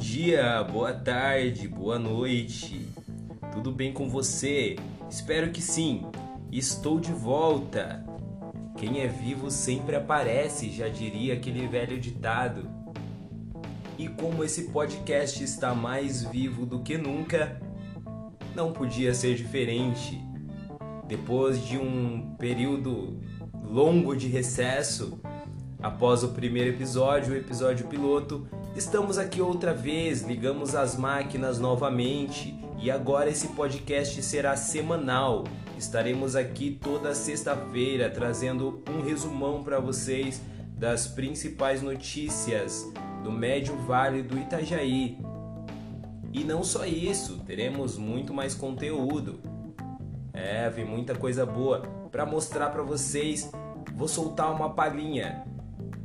dia, boa tarde, boa noite. Tudo bem com você? Espero que sim. Estou de volta. Quem é vivo sempre aparece, já diria aquele velho ditado. E como esse podcast está mais vivo do que nunca, não podia ser diferente. Depois de um período longo de recesso, após o primeiro episódio, o episódio piloto, estamos aqui outra vez, ligamos as máquinas novamente e agora esse podcast será semanal. Estaremos aqui toda sexta-feira trazendo um resumão para vocês das principais notícias do Médio Vale do Itajaí. E não só isso, teremos muito mais conteúdo. É, vem muita coisa boa para mostrar para vocês. Vou soltar uma palhinha.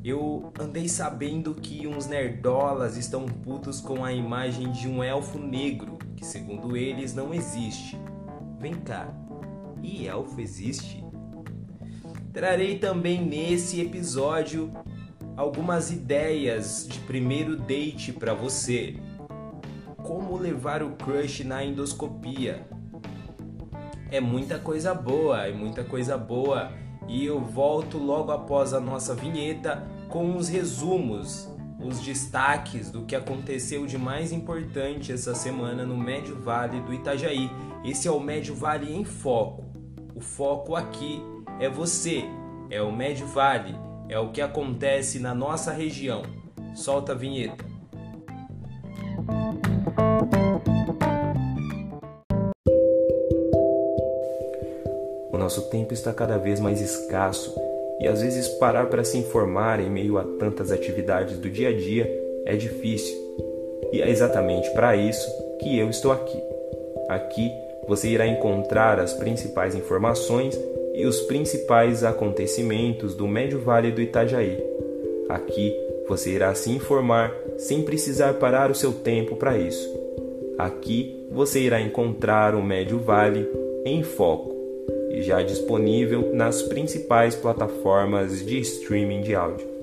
Eu andei sabendo que uns nerdolas estão putos com a imagem de um elfo negro, que segundo eles não existe. Vem cá, e elfo existe? Trarei também nesse episódio algumas ideias de primeiro date para você. Como levar o crush na endoscopia? É muita coisa boa, é muita coisa boa. E eu volto logo após a nossa vinheta com os resumos, os destaques do que aconteceu de mais importante essa semana no Médio Vale do Itajaí. Esse é o Médio Vale em Foco. O foco aqui é você, é o Médio Vale, é o que acontece na nossa região. Solta a vinheta. O nosso tempo está cada vez mais escasso e às vezes parar para se informar em meio a tantas atividades do dia a dia é difícil. E é exatamente para isso que eu estou aqui. Aqui você irá encontrar as principais informações e os principais acontecimentos do Médio Vale do Itajaí. Aqui você irá se informar sem precisar parar o seu tempo para isso. Aqui você irá encontrar o Médio Vale em foco já disponível nas principais plataformas de streaming de áudio.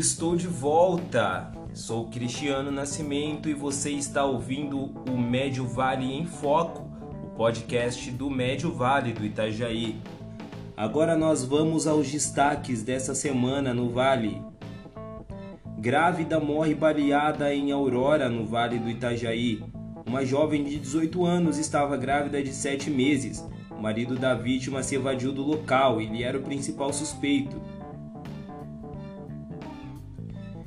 Estou de volta. Sou Cristiano Nascimento e você está ouvindo o Médio Vale em Foco, o podcast do Médio Vale do Itajaí. Agora nós vamos aos destaques dessa semana no Vale. Grávida morre baleada em Aurora, no Vale do Itajaí. Uma jovem de 18 anos estava grávida de 7 meses. O marido da vítima se evadiu do local, ele era o principal suspeito.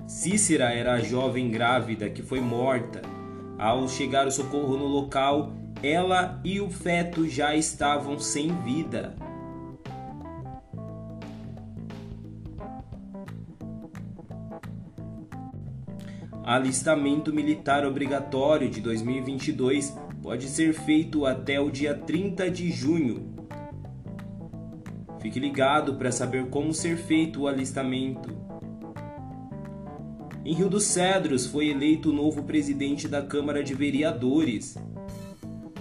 Cícera era a jovem grávida que foi morta. Ao chegar o socorro no local, ela e o feto já estavam sem vida. Alistamento militar obrigatório de 2022 pode ser feito até o dia 30 de junho. Fique ligado para saber como ser feito o alistamento. Em Rio dos Cedros foi eleito o novo presidente da Câmara de Vereadores.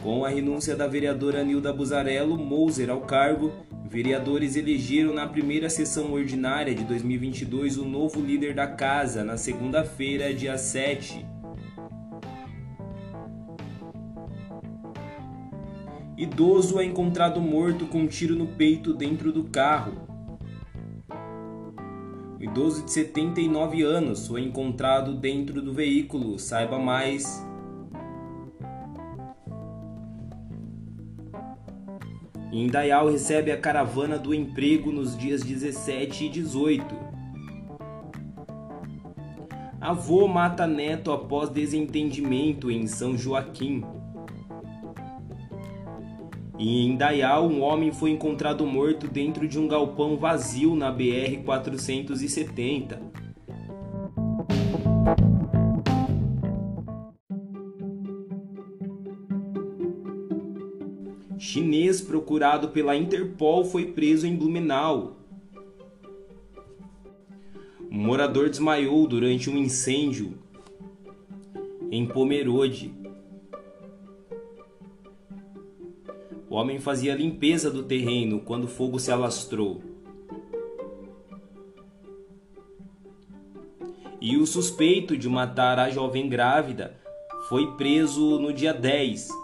Com a renúncia da vereadora Nilda Buzarello Mouser ao cargo, vereadores elegeram na primeira sessão ordinária de 2022 o novo líder da casa, na segunda-feira, dia 7. Idoso é encontrado morto com um tiro no peito dentro do carro. O idoso de 79 anos foi encontrado dentro do veículo. Saiba mais. Indaial recebe a caravana do emprego nos dias 17 e 18. Avô mata neto após desentendimento em São Joaquim. E em Dayal, um homem foi encontrado morto dentro de um galpão vazio na BR-470. Chinês procurado pela Interpol, foi preso em Blumenau. Um morador desmaiou durante um incêndio em Pomerode. O homem fazia limpeza do terreno quando o fogo se alastrou. E o suspeito de matar a jovem grávida foi preso no dia 10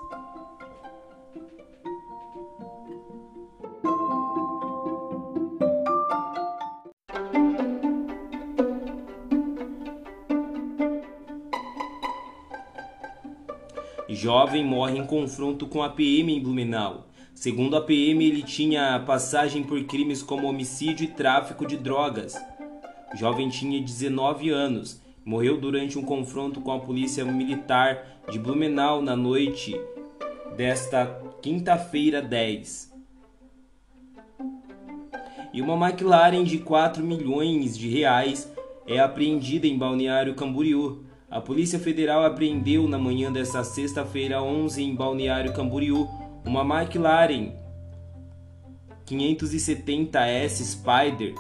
Jovem morre em confronto com a PM em Blumenau. Segundo a PM, ele tinha passagem por crimes como homicídio e tráfico de drogas. O jovem tinha 19 anos. Morreu durante um confronto com a polícia militar de Blumenau na noite desta quinta-feira 10. E uma McLaren de 4 milhões de reais é apreendida em Balneário Camboriú. A Polícia Federal apreendeu na manhã desta sexta-feira 11 em Balneário Camboriú uma McLaren 570S Spider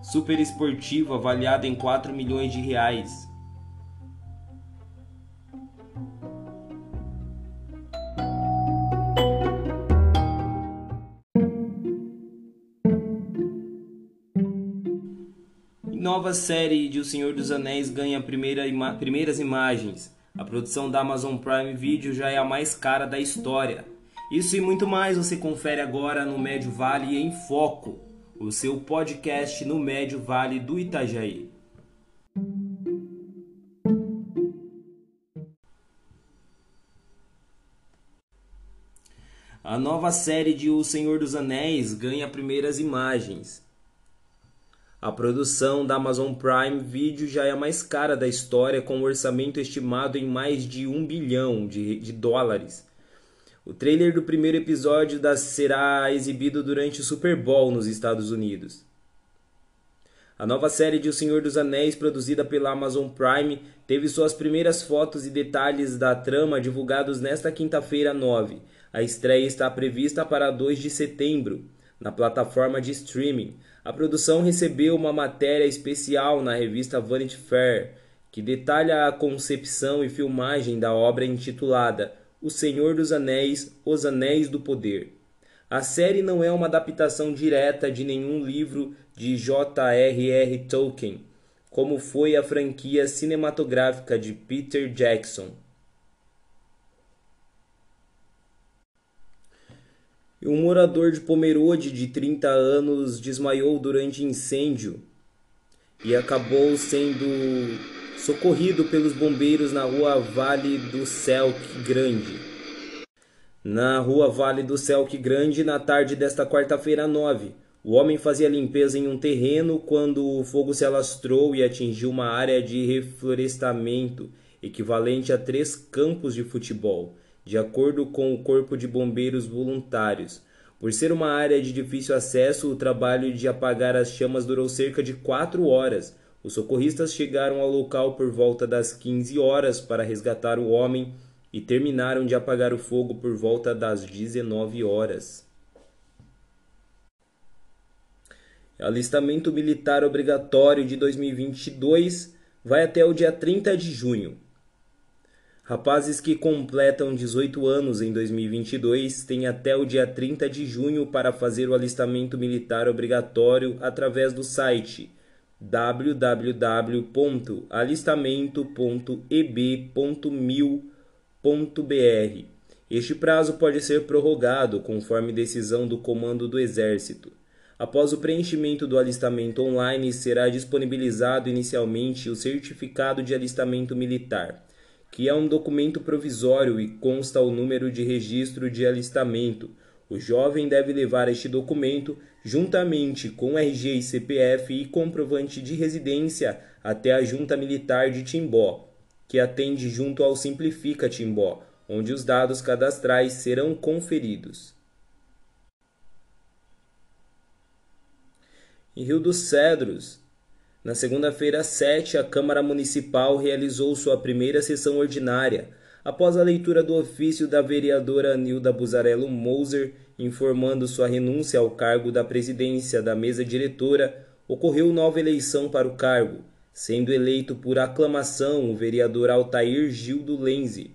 super esportivo avaliado em 4 milhões de reais. Nova série de O Senhor dos Anéis ganha primeira ima primeiras imagens. A produção da Amazon Prime Video já é a mais cara da história. Isso e muito mais você confere agora no Médio Vale em Foco o seu podcast no Médio Vale do Itajaí. A nova série de O Senhor dos Anéis ganha primeiras imagens. A produção da Amazon Prime Video já é a mais cara da história, com um orçamento estimado em mais de um bilhão de, de dólares. O trailer do primeiro episódio da, será exibido durante o Super Bowl nos Estados Unidos. A nova série de O Senhor dos Anéis, produzida pela Amazon Prime, teve suas primeiras fotos e detalhes da trama divulgados nesta quinta-feira 9. A estreia está prevista para 2 de setembro, na plataforma de streaming. A produção recebeu uma matéria especial na revista Vanity Fair, que detalha a concepção e filmagem da obra intitulada o Senhor dos Anéis, Os Anéis do Poder. A série não é uma adaptação direta de nenhum livro de J.R.R. Tolkien, como foi a franquia cinematográfica de Peter Jackson. Um morador de Pomerode de 30 anos desmaiou durante incêndio e acabou sendo socorrido pelos bombeiros na rua Vale do Celc Grande. Na rua Vale do Celc Grande, na tarde desta quarta-feira 9, o homem fazia limpeza em um terreno quando o fogo se alastrou e atingiu uma área de reflorestamento equivalente a três campos de futebol, de acordo com o Corpo de Bombeiros Voluntários. Por ser uma área de difícil acesso, o trabalho de apagar as chamas durou cerca de quatro horas os socorristas chegaram ao local por volta das 15 horas para resgatar o homem e terminaram de apagar o fogo por volta das 19 horas. Alistamento militar obrigatório de 2022 vai até o dia 30 de junho. Rapazes que completam 18 anos em 2022 têm até o dia 30 de junho para fazer o alistamento militar obrigatório através do site www.alistamento.eb.mil.br. Este prazo pode ser prorrogado conforme decisão do Comando do Exército. Após o preenchimento do alistamento online, será disponibilizado inicialmente o Certificado de Alistamento Militar, que é um documento provisório e consta o número de registro de alistamento o jovem deve levar este documento, juntamente com RG e CPF e comprovante de residência, até a Junta Militar de Timbó, que atende junto ao Simplifica Timbó, onde os dados cadastrais serão conferidos. Em Rio dos Cedros, na segunda-feira 7, a Câmara Municipal realizou sua primeira sessão ordinária após a leitura do ofício da vereadora Nilda Buzarello Moser informando sua renúncia ao cargo da presidência da mesa diretora, ocorreu nova eleição para o cargo, sendo eleito por aclamação o vereador Altair Gildo Lenze.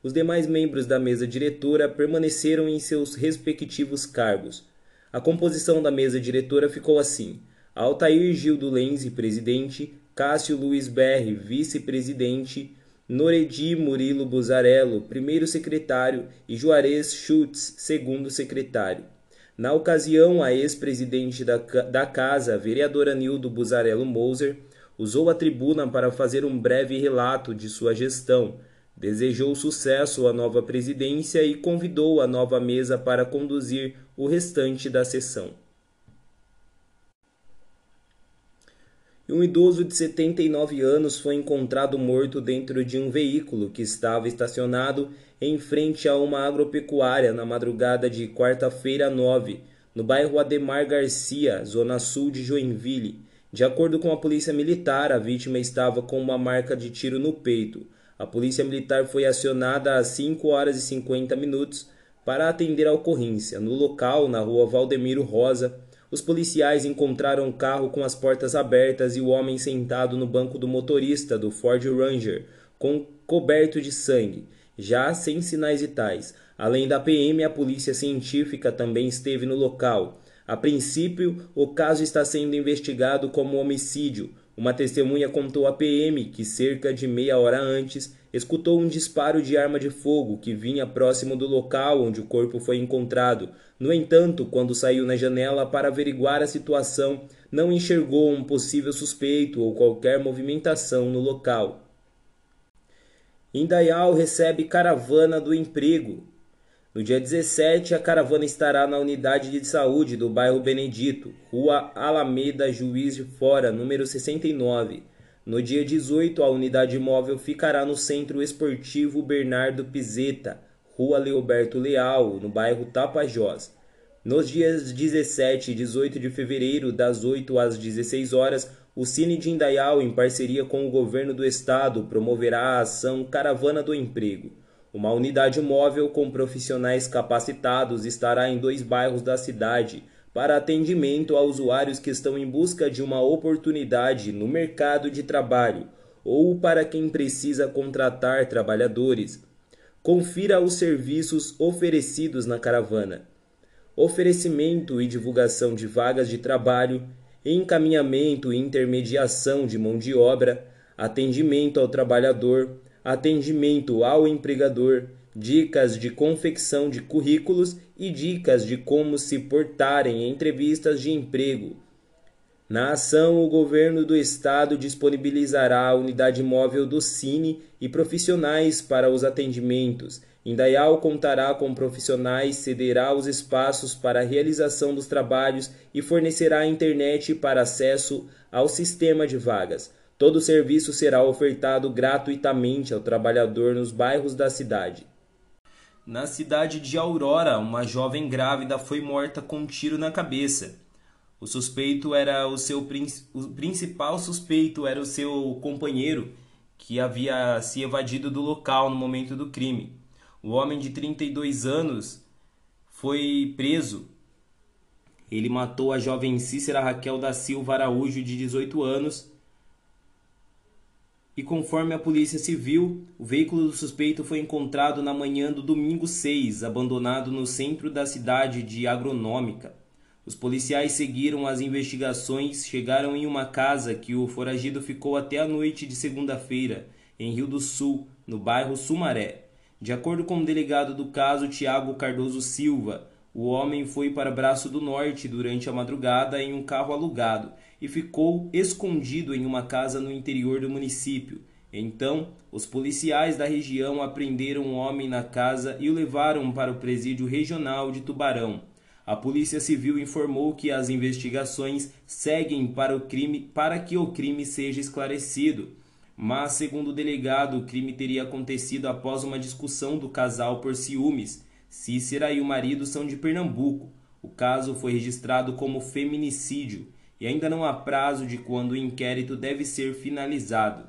Os demais membros da mesa diretora permaneceram em seus respectivos cargos. A composição da mesa diretora ficou assim: Altair Gildo Lenzi, presidente, Cássio Luiz Berri, vice-presidente, Noredi Murilo Buzarello, primeiro secretário, e Juarez Schultz, segundo secretário. Na ocasião, a ex-presidente da, da casa, vereadora Nildo Buzarello Moser, usou a tribuna para fazer um breve relato de sua gestão, desejou sucesso à nova presidência e convidou a nova mesa para conduzir o restante da sessão. Um idoso de 79 anos foi encontrado morto dentro de um veículo que estava estacionado em frente a uma agropecuária na madrugada de quarta-feira 9, no bairro Ademar Garcia, zona sul de Joinville. De acordo com a polícia militar, a vítima estava com uma marca de tiro no peito. A polícia militar foi acionada às 5 horas e 50 minutos para atender a ocorrência. No local, na rua Valdemiro Rosa, os policiais encontraram um carro com as portas abertas e o homem sentado no banco do motorista do Ford Ranger, com coberto de sangue, já sem sinais vitais. Além da PM, a polícia científica também esteve no local. A princípio, o caso está sendo investigado como homicídio, uma testemunha contou à PM que cerca de meia hora antes escutou um disparo de arma de fogo que vinha próximo do local onde o corpo foi encontrado. No entanto, quando saiu na janela para averiguar a situação, não enxergou um possível suspeito ou qualquer movimentação no local. Indaial recebe caravana do emprego. No dia 17, a caravana estará na unidade de saúde do bairro Benedito, Rua Alameda Juiz de Fora, número 69. No dia 18, a unidade móvel ficará no Centro Esportivo Bernardo Pizeta, Rua Leoberto Leal, no bairro Tapajós. Nos dias 17 e 18 de fevereiro, das 8 às 16 horas, o Cine de Indaial, em parceria com o governo do estado, promoverá a ação Caravana do Emprego. Uma unidade móvel com profissionais capacitados estará em dois bairros da cidade para atendimento a usuários que estão em busca de uma oportunidade no mercado de trabalho ou para quem precisa contratar trabalhadores. Confira os serviços oferecidos na caravana: oferecimento e divulgação de vagas de trabalho, encaminhamento e intermediação de mão de obra, atendimento ao trabalhador atendimento ao empregador, dicas de confecção de currículos e dicas de como se portarem em entrevistas de emprego. Na ação, o governo do estado disponibilizará a unidade móvel do Cine e profissionais para os atendimentos. Indaial contará com profissionais, cederá os espaços para a realização dos trabalhos e fornecerá internet para acesso ao sistema de vagas. Todo o serviço será ofertado gratuitamente ao trabalhador nos bairros da cidade. Na cidade de Aurora, uma jovem grávida foi morta com um tiro na cabeça. O suspeito era o seu o principal suspeito era o seu companheiro, que havia se evadido do local no momento do crime. O homem de 32 anos foi preso. Ele matou a jovem Cícera Raquel da Silva Araújo, de 18 anos, e conforme a Polícia Civil, o veículo do suspeito foi encontrado na manhã do domingo 6, abandonado no centro da cidade de Agronômica. Os policiais seguiram as investigações, chegaram em uma casa que o foragido ficou até a noite de segunda-feira, em Rio do Sul, no bairro Sumaré. De acordo com o delegado do caso, Tiago Cardoso Silva, o homem foi para Braço do Norte durante a madrugada em um carro alugado e ficou escondido em uma casa no interior do município. Então, os policiais da região apreenderam o homem na casa e o levaram para o presídio regional de Tubarão. A Polícia Civil informou que as investigações seguem para, o crime, para que o crime seja esclarecido. Mas, segundo o delegado, o crime teria acontecido após uma discussão do casal por ciúmes. Cícera e o marido são de Pernambuco. O caso foi registrado como feminicídio e ainda não há prazo de quando o inquérito deve ser finalizado.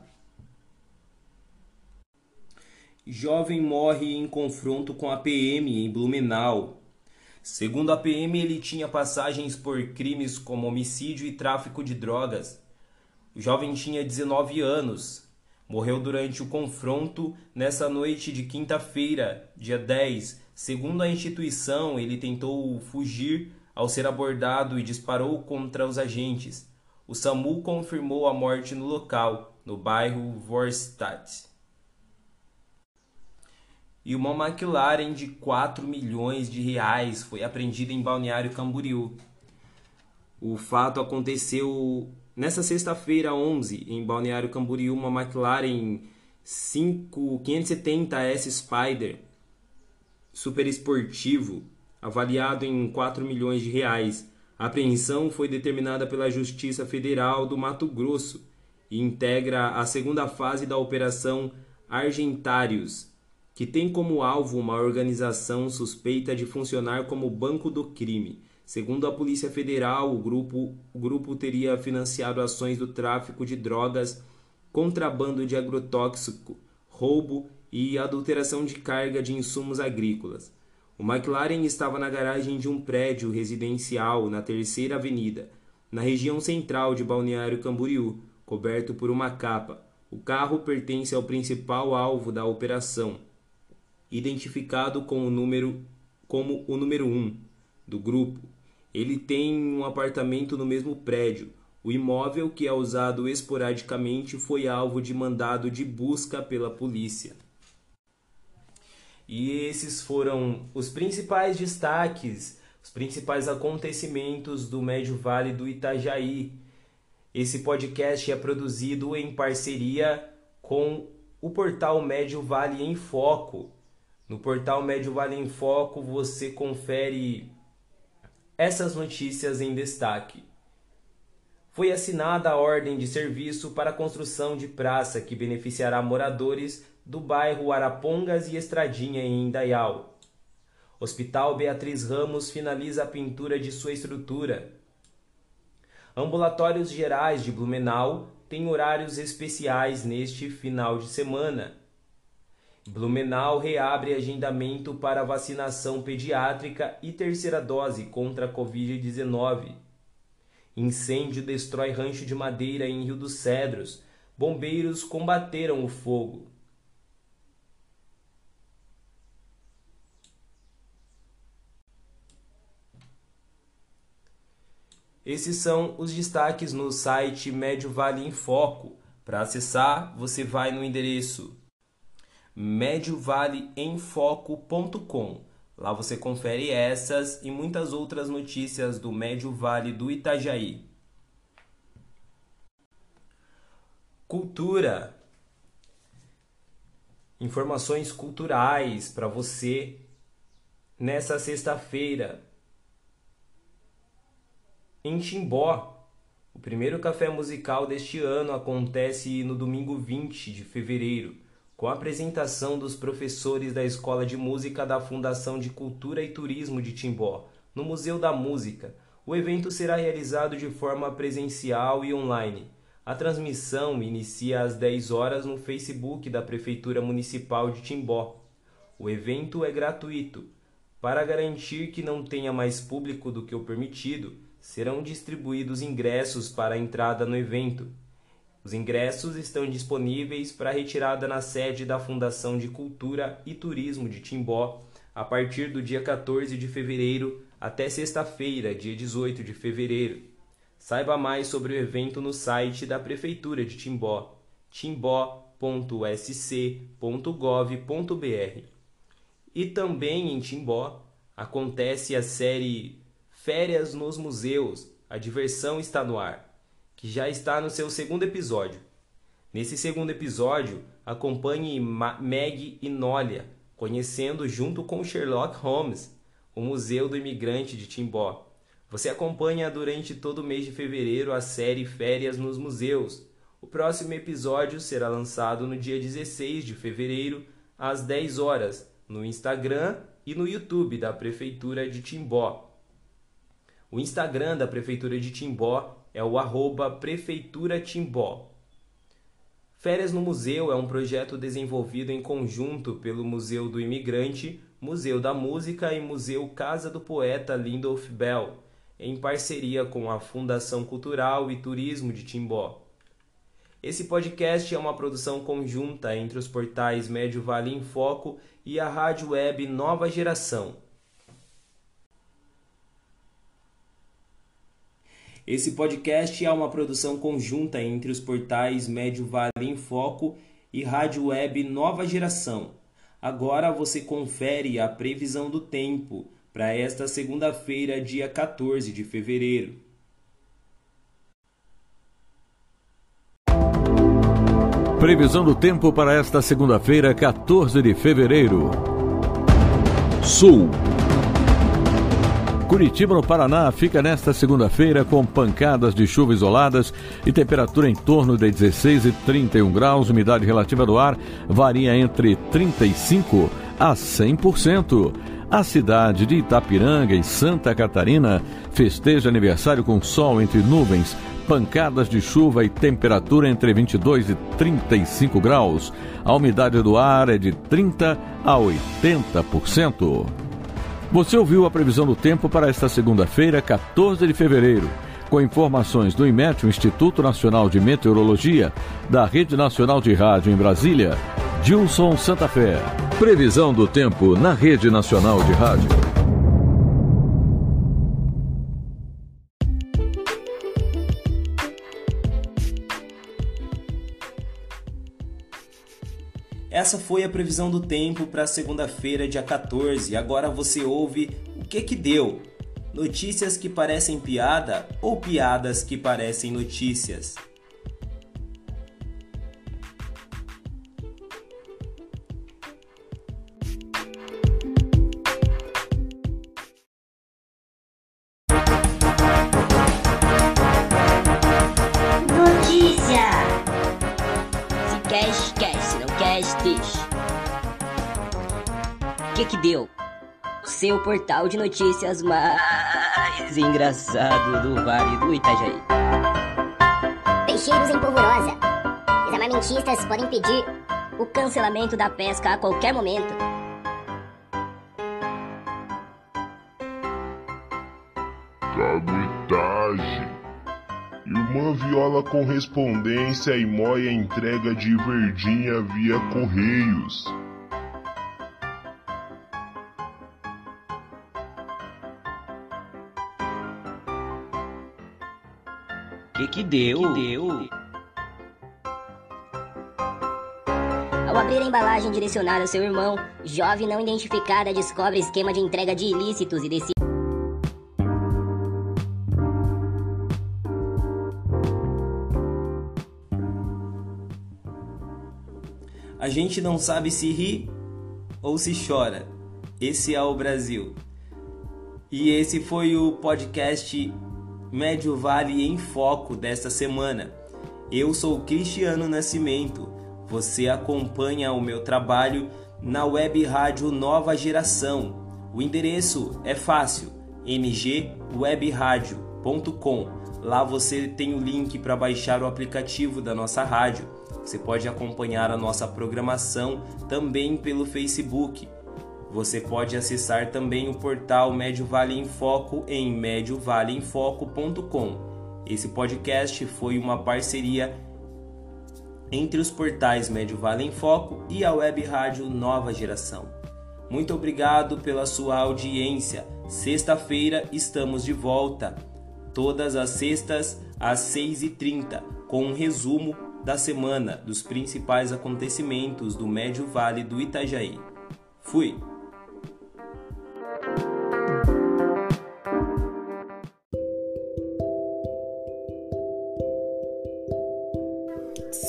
Jovem morre em confronto com a PM em Blumenau. Segundo a PM, ele tinha passagens por crimes como homicídio e tráfico de drogas. O jovem tinha 19 anos. morreu durante o confronto nessa noite de quinta-feira, dia 10. Segundo a instituição, ele tentou fugir ao ser abordado e disparou contra os agentes. O SAMU confirmou a morte no local, no bairro Vorstadt. E uma McLaren de 4 milhões de reais foi apreendida em Balneário Camboriú. O fato aconteceu nessa sexta-feira 11 em Balneário Camboriú, uma McLaren 5 570S Spider super esportivo avaliado em 4 milhões de reais. A apreensão foi determinada pela Justiça Federal do Mato Grosso e integra a segunda fase da Operação Argentários, que tem como alvo uma organização suspeita de funcionar como banco do crime. Segundo a Polícia Federal, o grupo, o grupo teria financiado ações do tráfico de drogas, contrabando de agrotóxico, roubo e adulteração de carga de insumos agrícolas. O McLaren estava na garagem de um prédio residencial na Terceira Avenida, na região central de Balneário Camboriú, coberto por uma capa. O carro pertence ao principal alvo da operação, identificado com o número, como o número 1 do grupo. Ele tem um apartamento no mesmo prédio. O imóvel, que é usado esporadicamente, foi alvo de mandado de busca pela polícia. E esses foram os principais destaques, os principais acontecimentos do Médio Vale do Itajaí. Esse podcast é produzido em parceria com o portal Médio Vale em Foco. No portal Médio Vale em Foco você confere essas notícias em destaque. Foi assinada a ordem de serviço para a construção de praça que beneficiará moradores do bairro Arapongas e Estradinha em Indaial. Hospital Beatriz Ramos finaliza a pintura de sua estrutura. Ambulatórios Gerais de Blumenau têm horários especiais neste final de semana. Blumenau reabre agendamento para vacinação pediátrica e terceira dose contra a Covid-19. Incêndio destrói rancho de madeira em Rio dos Cedros. Bombeiros combateram o fogo. Esses são os destaques no site Médio Vale em Foco. Para acessar, você vai no endereço médiovaleemfoco.com. Lá você confere essas e muitas outras notícias do Médio Vale do Itajaí. Cultura. Informações culturais para você nessa sexta-feira em Timbó. O primeiro café musical deste ano acontece no domingo 20 de fevereiro, com a apresentação dos professores da Escola de Música da Fundação de Cultura e Turismo de Timbó, no Museu da Música. O evento será realizado de forma presencial e online. A transmissão inicia às 10 horas no Facebook da Prefeitura Municipal de Timbó. O evento é gratuito. Para garantir que não tenha mais público do que o permitido, serão distribuídos ingressos para a entrada no evento. Os ingressos estão disponíveis para retirada na sede da Fundação de Cultura e Turismo de Timbó a partir do dia 14 de fevereiro até sexta-feira, dia 18 de fevereiro. Saiba mais sobre o evento no site da Prefeitura de Timbó, timbó.sc.gov.br. E também em Timbó acontece a série Férias nos Museus, a diversão está no ar, que já está no seu segundo episódio. Nesse segundo episódio, acompanhe Meg e Nolia, conhecendo junto com Sherlock Holmes o Museu do Imigrante de Timbó. Você acompanha durante todo o mês de fevereiro a série Férias nos Museus. O próximo episódio será lançado no dia 16 de fevereiro, às 10 horas, no Instagram e no YouTube da Prefeitura de Timbó. O Instagram da Prefeitura de Timbó é o arroba Prefeitura Timbó. Férias no Museu é um projeto desenvolvido em conjunto pelo Museu do Imigrante, Museu da Música e Museu Casa do Poeta Lindolf Bell, em parceria com a Fundação Cultural e Turismo de Timbó. Esse podcast é uma produção conjunta entre os portais Médio Vale em Foco e a rádio web Nova Geração. Esse podcast é uma produção conjunta entre os portais Médio Vale em Foco e rádio web Nova Geração. Agora você confere a previsão do tempo para esta segunda-feira, dia 14 de fevereiro. Previsão do tempo para esta segunda-feira, 14 de fevereiro. Sul. Curitiba, no Paraná, fica nesta segunda-feira com pancadas de chuva isoladas e temperatura em torno de 16 e 31 graus. Umidade relativa do ar varia entre 35 a 100%. A cidade de Itapiranga, em Santa Catarina, festeja aniversário com sol entre nuvens pancadas de chuva e temperatura entre 22 e 35 graus. A umidade do ar é de 30 a 80%. Você ouviu a previsão do tempo para esta segunda-feira, 14 de fevereiro, com informações do IMET, o Instituto Nacional de Meteorologia, da Rede Nacional de Rádio em Brasília, Gilson Santa Fé. Previsão do tempo na Rede Nacional de Rádio. Essa foi a previsão do tempo para segunda-feira, dia 14. Agora você ouve o que que deu. Notícias que parecem piada ou piadas que parecem notícias. Seu portal de notícias mais engraçado do Vale do Itajaí. Peixeiros em polvorosa. Os armamentistas podem pedir o cancelamento da pesca a qualquer momento. Caguetagem. Irmã viola correspondência e moia entrega de verdinha via correios. Que que deu? Que deu? Ao abrir a embalagem direcionada ao seu irmão, jovem não identificada descobre esquema de entrega de ilícitos e decide. A gente não sabe se ri ou se chora. Esse é o Brasil. E esse foi o podcast Médio Vale em Foco desta semana. Eu sou Cristiano Nascimento. Você acompanha o meu trabalho na web rádio Nova Geração. O endereço é fácil: mgwebradio.com. Lá você tem o link para baixar o aplicativo da nossa rádio. Você pode acompanhar a nossa programação também pelo Facebook. Você pode acessar também o portal Médio Vale em Foco em médiovaleinfoco.com. Esse podcast foi uma parceria entre os portais Médio Vale em Foco e a web rádio Nova Geração. Muito obrigado pela sua audiência. Sexta-feira estamos de volta, todas as sextas às 6h30, com um resumo da semana dos principais acontecimentos do Médio Vale do Itajaí. Fui!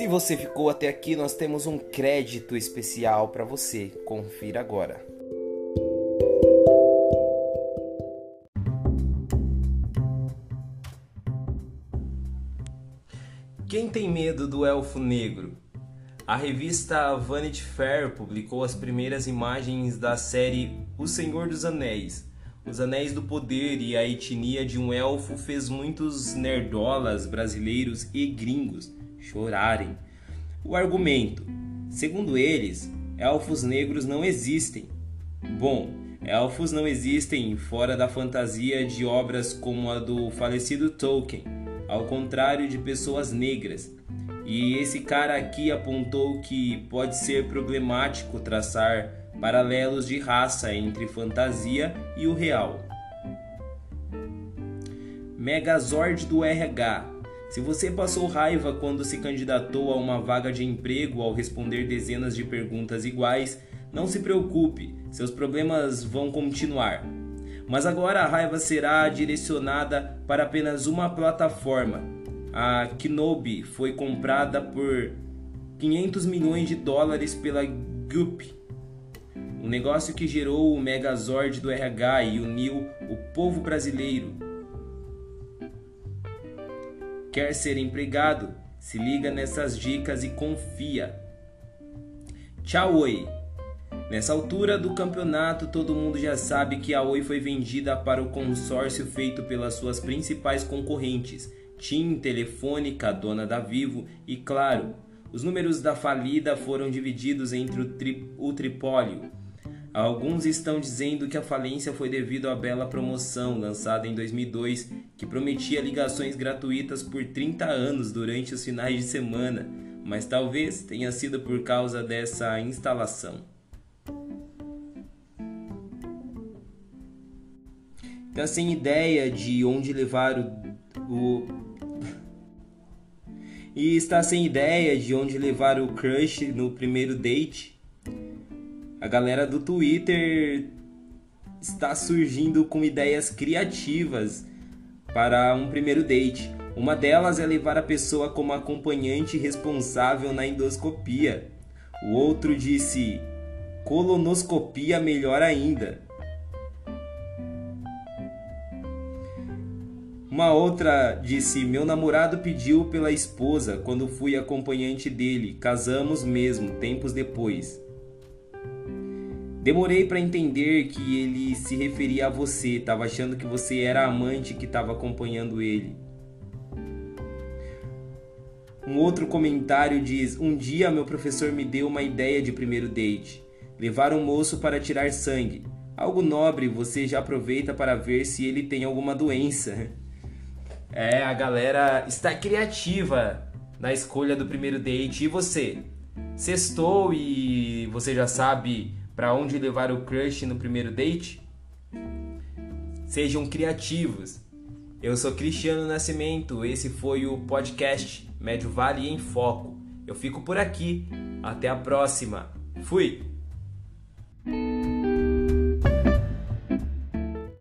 Se você ficou até aqui, nós temos um crédito especial para você. Confira agora. Quem tem medo do elfo negro? A revista Vanity Fair publicou as primeiras imagens da série O Senhor dos Anéis. Os Anéis do Poder e a etnia de um elfo fez muitos nerdolas brasileiros e gringos chorarem. O argumento: segundo eles, elfos negros não existem. Bom, elfos não existem fora da fantasia de obras como a do falecido Tolkien, ao contrário de pessoas negras. E esse cara aqui apontou que pode ser problemático traçar paralelos de raça entre fantasia e o real. Megazord do RH. Se você passou raiva quando se candidatou a uma vaga de emprego ao responder dezenas de perguntas iguais, não se preocupe, seus problemas vão continuar. Mas agora a raiva será direcionada para apenas uma plataforma. A Kenobi foi comprada por 500 milhões de dólares pela Goop, um negócio que gerou o Megazord do RH e uniu o povo brasileiro. Quer ser empregado? Se liga nessas dicas e confia. Tchau, oi! Nessa altura do campeonato, todo mundo já sabe que a Oi foi vendida para o consórcio feito pelas suas principais concorrentes, TIM, Telefônica, dona da Vivo e Claro. Os números da falida foram divididos entre o, tri o tripólio. Alguns estão dizendo que a falência foi devido à bela promoção lançada em 2002, que prometia ligações gratuitas por 30 anos durante os finais de semana, mas talvez tenha sido por causa dessa instalação. Tá sem ideia de onde levar o, o e está sem ideia de onde levar o crush no primeiro date. A galera do Twitter está surgindo com ideias criativas para um primeiro date. Uma delas é levar a pessoa como acompanhante responsável na endoscopia. O outro disse: colonoscopia melhor ainda. Uma outra disse: Meu namorado pediu pela esposa quando fui acompanhante dele. Casamos mesmo, tempos depois. Demorei para entender que ele se referia a você. Tava achando que você era a amante que estava acompanhando ele. Um outro comentário diz: Um dia meu professor me deu uma ideia de primeiro date. Levar um moço para tirar sangue. Algo nobre, você já aproveita para ver se ele tem alguma doença. É, a galera está criativa na escolha do primeiro date. E você? Sextou e você já sabe para onde levar o crush no primeiro date? Sejam criativos. Eu sou Cristiano Nascimento, esse foi o podcast Médio Vale em Foco. Eu fico por aqui. Até a próxima. Fui!